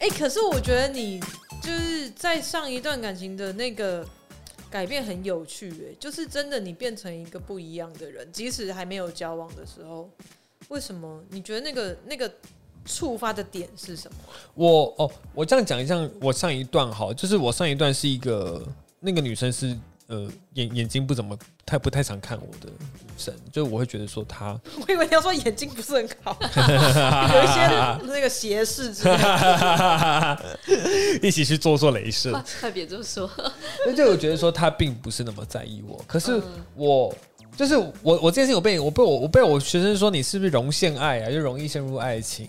哎、可是我觉得你就是在上一段感情的那个改变很有趣，哎，就是真的你变成一个不一样的人，即使还没有交往的时候，为什么？你觉得那个那个触发的点是什么？我哦，我这样讲一下，我上一段好，就是我上一段是一个那个女生是。呃，眼眼睛不怎么太不太常看我的女生，就我会觉得说她，我以为你要说眼睛不是很好，有一些那个斜视之类的，一起去做做镭射，快别这么说。那就我觉得说她并不是那么在意我，可是我、嗯、就是我我这件事情我被我被我我被我学生说你是不是容陷爱啊，就容易陷入爱情，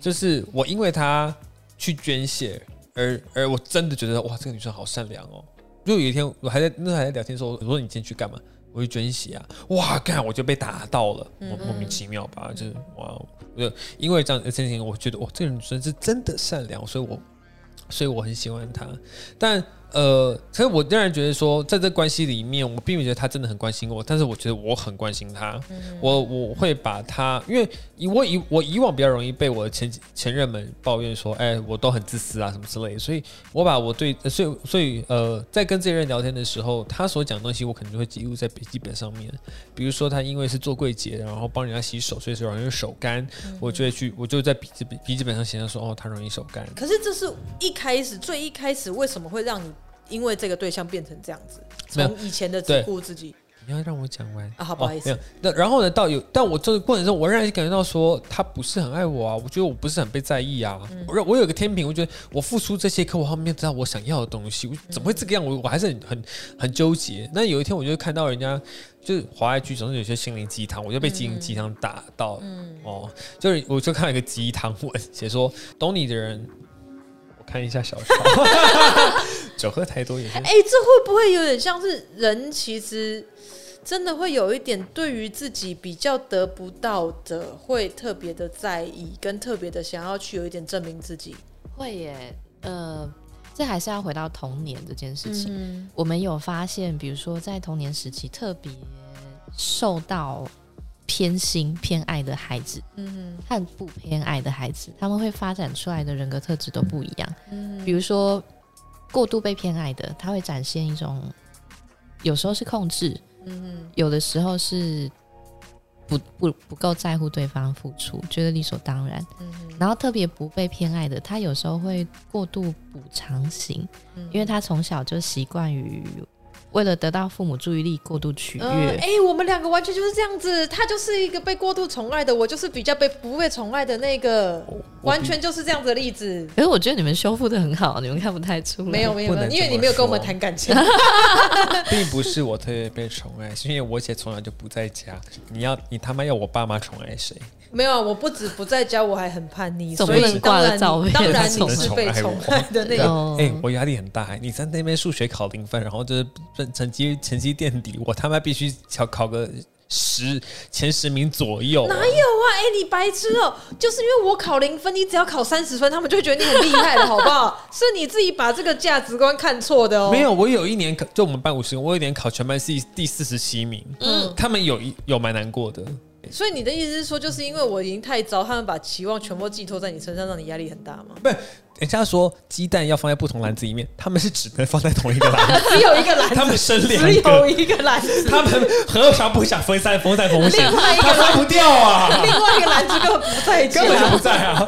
就是我因为他去捐血，而而我真的觉得哇，这个女生好善良哦。就有一天，我还在那还在聊天的时候，我说你今天去干嘛？我去捐血啊！哇，干我就被打到了，莫莫名其妙吧？就是哇，我就因为这样的事情，我觉得哇，这个女生是真的善良，所以我所以我很喜欢她，但。呃，所以我仍然觉得说，在这关系里面，我并不觉得他真的很关心我，但是我觉得我很关心他。嗯、我我会把他，因为以我以我以往比较容易被我的前前任们抱怨说，哎，我都很自私啊什么之类的，所以我把我对，所以所以呃，在跟这些人聊天的时候，他所讲的东西，我可能就会记录在笔记本上面。比如说他因为是做柜姐，然后帮人家洗手，所以说容易手干，嗯、我就会去，我就在笔记笔记本上写上说，哦，他容易手干。可是这是一开始最一开始为什么会让你？因为这个对象变成这样子，从以前的只顾自己，你要让我讲完啊？好，不好意思。哦、那然后呢？到有，但我这个过程中，我仍然感觉到说他不是很爱我啊。我觉得我不是很被在意啊。嗯、我我有个天平，我觉得我付出这些，可我后面没有得到我想要的东西，我怎么会这个样？我我还是很很很纠结。那有一天，我就看到人家就是华爱剧总是有些心灵鸡汤，我就被心灵鸡汤打到。嗯哦，就是我就看了一个鸡汤文，写说懂你的人。看一下小抄，酒喝太多也是。哎、欸，这会不会有点像是人？其实真的会有一点对于自己比较得不到的，会特别的在意，跟特别的想要去有一点证明自己。会耶，呃，这还是要回到童年这件事情。嗯、我们有发现，比如说在童年时期特别受到。偏心偏爱的孩子，嗯，和不偏爱的孩子，他们会发展出来的人格特质都不一样。嗯，比如说过度被偏爱的，他会展现一种，有时候是控制，嗯，有的时候是不不不够在乎对方付出，觉得理所当然。嗯，然后特别不被偏爱的，他有时候会过度补偿型，因为他从小就习惯于。为了得到父母注意力，过度取悦。哎、呃欸，我们两个完全就是这样子。他就是一个被过度宠爱的，我就是比较被不被宠爱的那个，完全就是这样子的例子。可是我觉得你们修复的很好，你们看不太出来。没有没有，因为你没有跟我们谈感情。并不是我特别被宠爱，是因为我姐从来就不在家。你要你他妈要我爸妈宠爱谁？没有啊，我不止不在家，我还很叛逆，所以当然当然你是被宠爱的那个。哎、欸，我压力很大。你在那边数学考零分，然后就是成绩成绩垫底，我他妈必须考考个十前十名左右。哪有啊？哎、欸，你白痴哦、喔！就是因为我考零分，你只要考三十分，他们就会觉得你很厉害了，好不好？是你自己把这个价值观看错的哦、喔。没有，我有一年考，就我们班五十，我有一年考全班是第四十七名。嗯，他们有一有蛮难过的。所以你的意思是说，就是因为我已经太糟，他们把期望全部寄托在你身上，让你压力很大吗？不是，人家说鸡蛋要放在不同篮子里面，他们是只能放在同一个篮子，只有一个篮子，他们生两个，只有一个篮子，他们何尝不想分散、分散风险？另外一个分不掉啊，另外一个篮子根本不在家，根本就不在啊。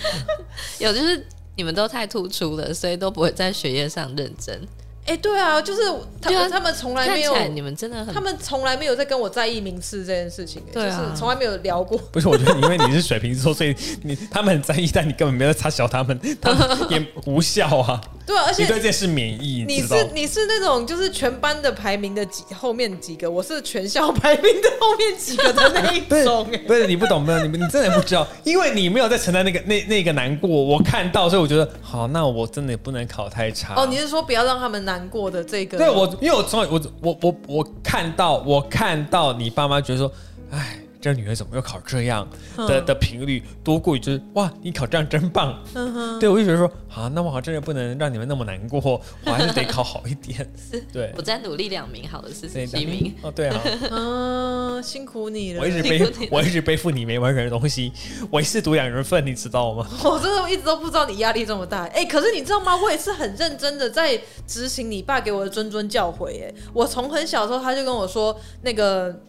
有就是你们都太突出了，所以都不会在学业上认真。哎，对啊，就是他们，他们从来没有，你们真的很，他们从来没有在跟我在意名次这件事情，对啊，就是从来没有聊过。不是，我觉得因为你是水瓶座，所以你他们很在意，但你根本没有插小他们，他们也无效啊。对啊，而且你对这件事免疫。你是你是那种就是全班的排名的几后面几个，我是全校排名的后面几个的那一种。不是你不懂，没有你们，你真的不知道，因为你没有在承担那个那那个难过，我看到，所以我觉得好，那我真的也不能考太差。哦，你是说不要让他们难过的这个？对，我因为我从来我我我我看到我看到你爸妈觉得说，哎。这女儿怎么又考这样的的频率多过于就是哇，你考这样真棒。嗯、对，我就觉得说，啊，那我好像真的不能让你们那么难过，我还是得考好一点。对，我再努力两名，好的是几名？哦，对啊，嗯，辛苦你了。我一直背，我一直背负你没完成的东西，我一次读两人份，你知道吗？我真的一直都不知道你压力这么大。哎，可是你知道吗？我也是很认真的在执行你爸给我的谆谆教诲。哎，我从很小的时候他就跟我说，那个。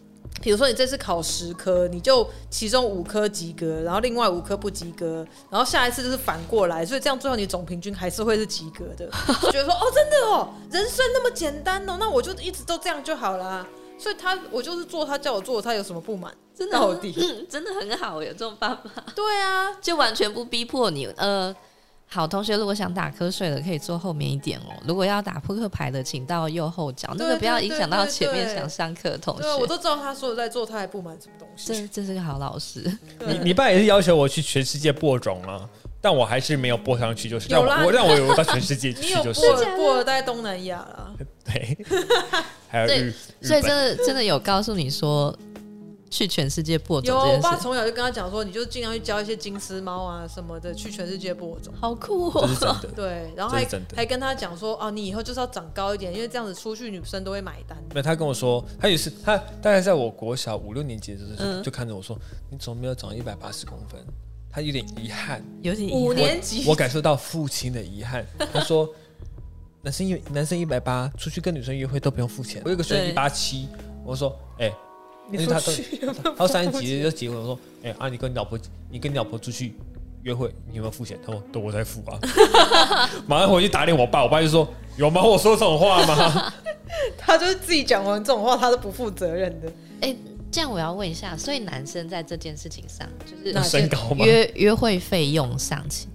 比如说你这次考十科，你就其中五科及格，然后另外五科不及格，然后下一次就是反过来，所以这样最后你总平均还是会是及格的。就觉得说哦，真的哦，人生那么简单哦，那我就一直都这样就好了。所以他我就是做他叫我做，他有什么不满？真的，到底、嗯、真的很好，有这种爸爸。对啊，就完全不逼迫你，呃。好，同学，如果想打瞌睡的，可以坐后面一点哦。如果要打扑克牌的，请到右后角，那个不要影响到前面想上课的同学。对，我都知道他说的在做，他还不满什么东西。这这是个好老师。你你爸也是要求我去全世界播种啊，但我还是没有播上去，就是让我让我有到全世界 去，就是播了在东南亚了。对，还有日，所以真的真的有告诉你说。去全世界播种。有，我爸从小就跟他讲说，你就尽量去教一些金丝猫啊什么的，去全世界播种。好酷哦！对，然后还还跟他讲说，哦，你以后就是要长高一点，因为这样子出去女生都会买单。没有，他跟我说，他也是，他大概在我国小五六年级的时候，嗯、就看着我说，你怎么没有长一百八十公分？他有点遗憾，有点遗憾。五年级，我感受到父亲的遗憾。他说，男生一男生一百八，出去跟女生约会都不用付钱。我有个学生一八七，我说，哎、欸。因为他都，他三十几就结婚。我说：“哎、欸，啊，你跟你老婆，你跟你老婆出去约会，你有没有付钱？”他说：“都我在付啊。”马上回去打脸我爸，我爸就说：“有吗？我说这种话吗？” 他就是自己讲完这种话，他是不负责任的。哎、欸，这样我要问一下，所以男生在这件事情上，就是身高吗？约约会费用上去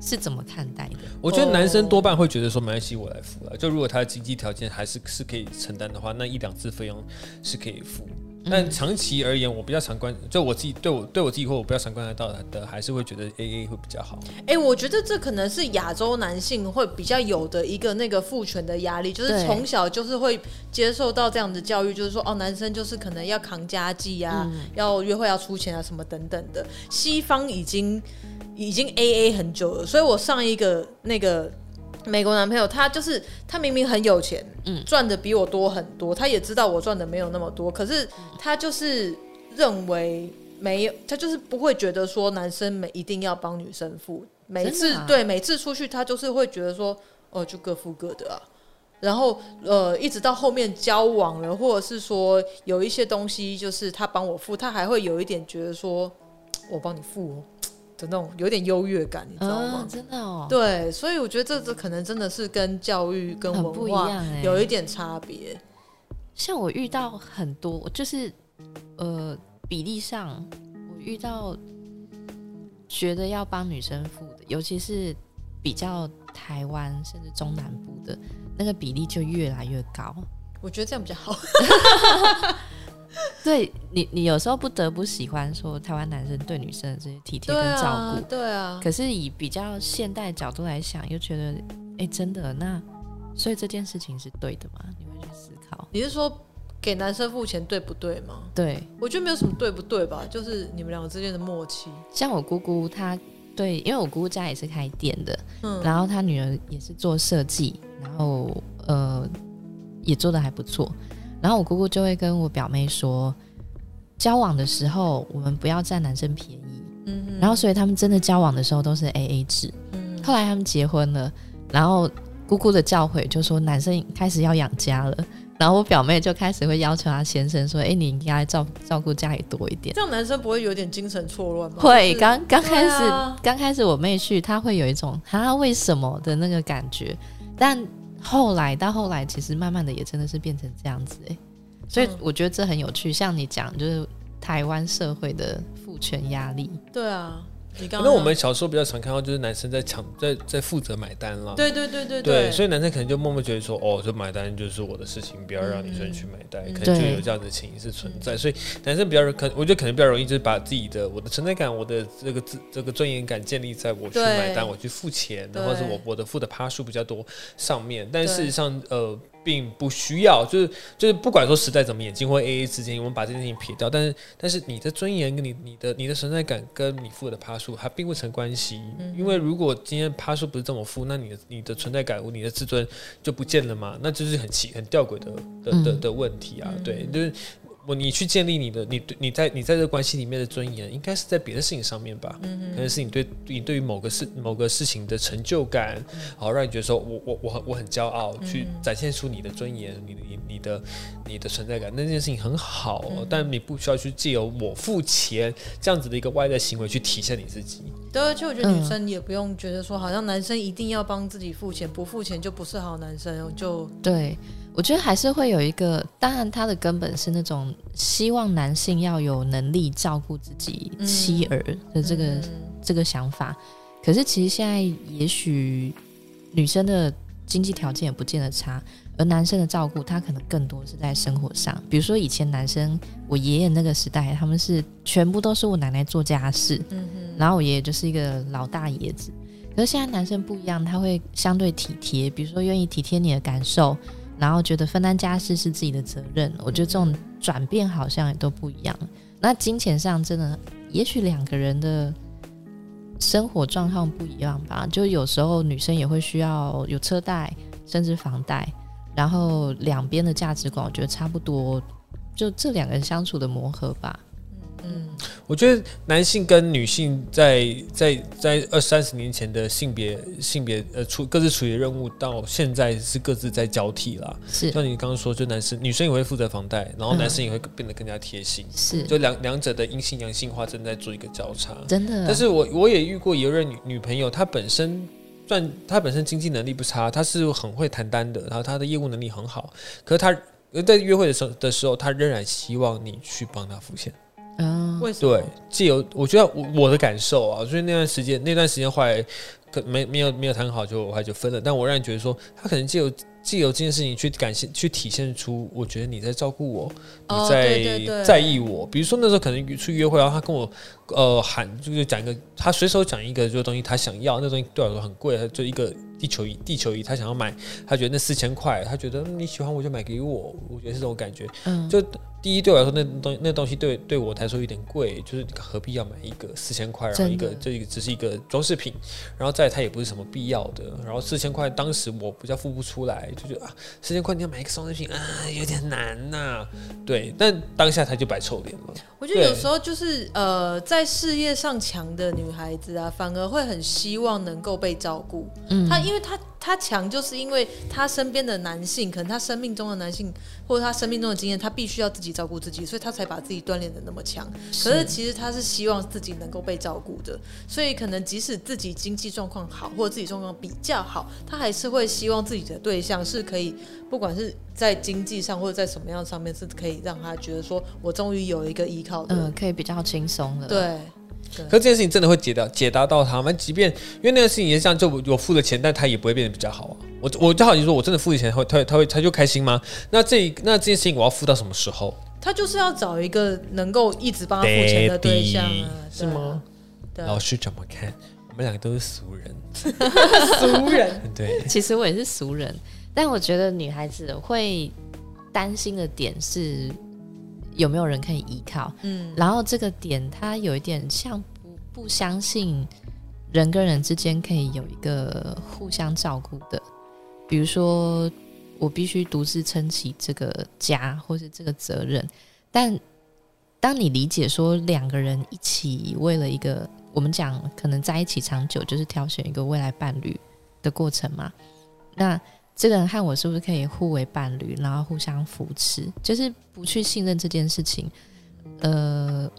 是怎么看待的？我觉得男生多半会觉得说：“没关系，我来付了。”就如果他的经济条件还是是可以承担的话，那一两次费用是可以付。但长期而言，我比较常观，就我自己对我对我自己或我比较常观察到的，还是会觉得 A A 会比较好。哎、欸，我觉得这可能是亚洲男性会比较有的一个那个父权的压力，就是从小就是会接受到这样的教育，就是说哦，男生就是可能要扛家计啊，嗯、要约会要出钱啊，什么等等的。西方已经已经 A A 很久了，所以我上一个那个。美国男朋友，他就是他明明很有钱，嗯，赚的比我多很多，他也知道我赚的没有那么多，可是他就是认为没有，他就是不会觉得说男生每一定要帮女生付，每次、啊、对每次出去他就是会觉得说哦，就各付各的啊，然后呃一直到后面交往了，或者是说有一些东西就是他帮我付，他还会有一点觉得说我帮你付哦。的那种有点优越感，你知道吗？真的哦。对，所以我觉得这这可能真的是跟教育跟文化有一点差别。像我遇到很多，就是呃比例上，我遇到觉得要帮女生付的，尤其是比较台湾甚至中南部的那个比例就越来越高。我觉得这样比较好。对你，你有时候不得不喜欢说台湾男生对女生的这些体贴跟照顾，对啊，对啊。可是以比较现代角度来想，又觉得，哎，真的那，所以这件事情是对的吗？你会去思考。你是说给男生付钱对不对吗？对，我觉得没有什么对不对吧，就是你们两个之间的默契。像我姑姑，她对，因为我姑姑家也是开店的，嗯，然后她女儿也是做设计，然后呃，也做的还不错。然后我姑姑就会跟我表妹说，交往的时候我们不要占男生便宜。嗯。然后所以他们真的交往的时候都是 AA 制。嗯。后来他们结婚了，然后姑姑的教诲就说男生开始要养家了。然后我表妹就开始会要求她先生说：“哎，你应该照照顾家里多一点。”这样男生不会有点精神错乱吗？会。刚刚开始，啊、刚开始我妹去，她会有一种她为什么的那个感觉，但。后来到后来，其实慢慢的也真的是变成这样子哎、欸，所以我觉得这很有趣。像你讲，就是台湾社会的父权压力。对啊。可能我们小时候比较常看到，就是男生在抢，在在负责买单了。对对对对对，所以男生可能就默默觉得说，哦，这买单就是我的事情，不要让女生去买单，嗯、可能就有这样的情谊是存在。所以男生比较可，我觉得可能比较容易，就是把自己的我的存在感，我的这个自这个尊严感建立在我去买单，我去付钱，然后是我我的付的趴数比较多上面。但事实上，呃。并不需要，就是就是不管说时代怎么演进或 AA 之间，我们把这件事情撇掉，但是但是你的尊严跟你你的你的存在感跟你付的趴数还并不成关系，嗯、因为如果今天趴数不是这么付，那你的你的存在感你的自尊就不见了嘛，那就是很奇很吊诡的的的的问题啊，嗯、对，就是。我你去建立你的你对你在你在这个关系里面的尊严，应该是在别的事情上面吧？嗯哼，可能是你对你对于某个事某个事情的成就感，好、嗯、让你觉得说我我我很我很骄傲，嗯、去展现出你的尊严，你的你你的你的存在感，那件事情很好，嗯、但你不需要去借由我付钱这样子的一个外在行为去体现你自己。对，而且我觉得女生也不用觉得说，好像男生一定要帮自己付钱，不付钱就不是好男生，就对。我觉得还是会有一个，当然他的根本是那种希望男性要有能力照顾自己妻儿的这个、嗯、这个想法。可是其实现在也许女生的经济条件也不见得差，而男生的照顾他可能更多是在生活上。比如说以前男生，我爷爷那个时代，他们是全部都是我奶奶做家事，嗯，然后我爷爷就是一个老大爷子。可是现在男生不一样，他会相对体贴，比如说愿意体贴你的感受。然后觉得分担家事是自己的责任，我觉得这种转变好像也都不一样。那金钱上真的，也许两个人的生活状况不一样吧。就有时候女生也会需要有车贷，甚至房贷，然后两边的价值观我觉得差不多，就这两个人相处的磨合吧。嗯，我觉得男性跟女性在在在二三十年前的性别性别呃处各自处理的任务，到现在是各自在交替啦。是，像你刚刚说，就男生女生也会负责房贷，然后男生也会变得更加贴心。是，就两两者的阴性阳性化正在做一个交叉。真的，但是我我也遇过一任女女朋友，她本身赚，她本身经济能力不差，她是很会谈单的，然后她的业务能力很好，可是她在约会的时候的时候，她仍然希望你去帮她付钱。嗯，为什么？对，既有我觉得我我的感受啊，所以那段时间那段时间后来可没没有没有谈好就，就后来就分了。但我让你觉得说，他可能既有既有这件事情去感谢去体现出，我觉得你在照顾我，哦、你在对对对在意我。比如说那时候可能去约会，然后他跟我呃喊，就是讲一个，他随手讲一个这个东西，他想要那东西对我来说很贵，就一个。地球仪，地球仪，他想要买，他觉得那四千块，他觉得你喜欢我就买给我，我觉得是这种感觉。嗯，就第一对我来说，那东西那东西对对我来说有点贵，就是何必要买一个四千块，然后一个这一个只是一个装饰品，然后再它也不是什么必要的，然后四千块当时我比较付不出来，就觉得啊，四千块你要买一个装饰品啊，有点难呐、啊。对，但当下他就摆臭脸了。我觉得有时候就是呃，在事业上强的女孩子啊，反而会很希望能够被照顾。嗯，她。因为他他强，就是因为他身边的男性，可能他生命中的男性，或者他生命中的经验，他必须要自己照顾自己，所以他才把自己锻炼的那么强。可是其实他是希望自己能够被照顾的，所以可能即使自己经济状况好，或者自己状况比较好，他还是会希望自己的对象是可以，不管是在经济上或者在什么样上面，是可以让他觉得说我终于有一个依靠的，嗯，可以比较轻松的，对。可这件事情真的会解答解答到他们，即便因为那个事情也是这样，就我付了钱，但他也不会变得比较好啊。我我就好奇说，我真的付了钱，会他他会他就开心吗？那这那这件事情我要付到什么时候？他就是要找一个能够一直帮他付钱的对象啊是吗？老师怎么看？我们两个都是俗人，俗人 对。其实我也是俗人，但我觉得女孩子会担心的点是。有没有人可以依靠？嗯，然后这个点，它有一点像不不相信人跟人之间可以有一个互相照顾的。比如说，我必须独自撑起这个家，或是这个责任。但当你理解说，两个人一起为了一个我们讲可能在一起长久，就是挑选一个未来伴侣的过程嘛？那。这个人和我是不是可以互为伴侣，然后互相扶持？就是不去信任这件事情，呃，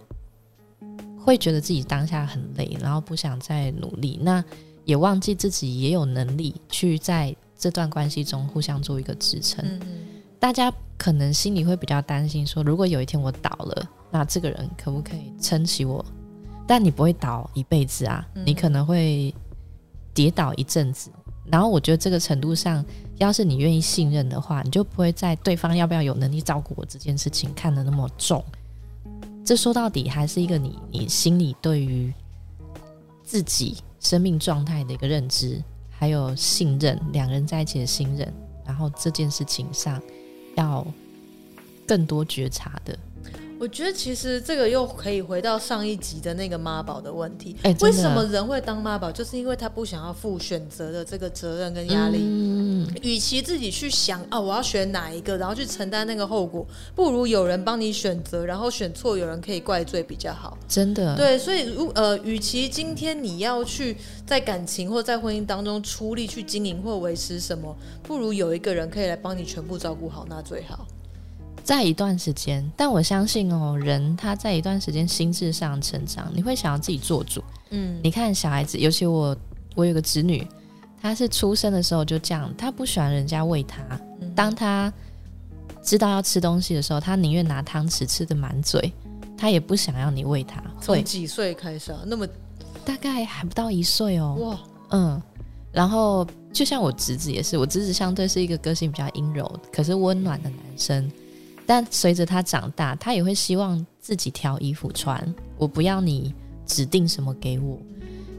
会觉得自己当下很累，然后不想再努力，那也忘记自己也有能力去在这段关系中互相做一个支撑。嗯嗯。大家可能心里会比较担心，说如果有一天我倒了，那这个人可不可以撑起我？但你不会倒一辈子啊，你可能会跌倒一阵子。然后我觉得这个程度上，要是你愿意信任的话，你就不会在对方要不要有能力照顾我这件事情看得那么重。这说到底还是一个你你心里对于自己生命状态的一个认知，还有信任，两个人在一起的信任，然后这件事情上要更多觉察的。我觉得其实这个又可以回到上一集的那个妈宝的问题。欸，为什么人会当妈宝？就是因为他不想要负选择的这个责任跟压力。嗯，与其自己去想啊，我要选哪一个，然后去承担那个后果，不如有人帮你选择，然后选错有人可以怪罪比较好。真的。对，所以如呃，与其今天你要去在感情或在婚姻当中出力去经营或维持什么，不如有一个人可以来帮你全部照顾好，那最好。在一段时间，但我相信哦，人他在一段时间心智上成长，你会想要自己做主。嗯，你看小孩子，尤其我，我有个侄女，她是出生的时候就这样，她不喜欢人家喂她。嗯、当她知道要吃东西的时候，她宁愿拿汤匙吃的满嘴，她也不想要你喂她。从几岁开始啊？那么大概还不到一岁哦。哇，嗯，然后就像我侄子也是，我侄子相对是一个个性比较阴柔，可是温暖的男生。但随着他长大，他也会希望自己挑衣服穿。我不要你指定什么给我。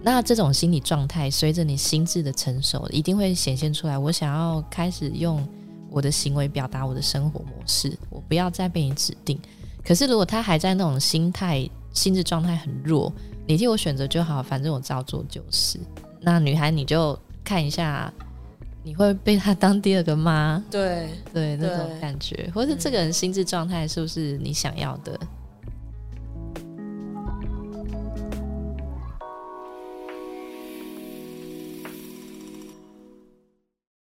那这种心理状态，随着你心智的成熟，一定会显现出来。我想要开始用我的行为表达我的生活模式。我不要再被你指定。可是如果他还在那种心态、心智状态很弱，你替我选择就好，反正我照做就是。那女孩，你就看一下。你会被他当第二个妈？对对，那种感觉，或是这个人心智状态是不是你想要的？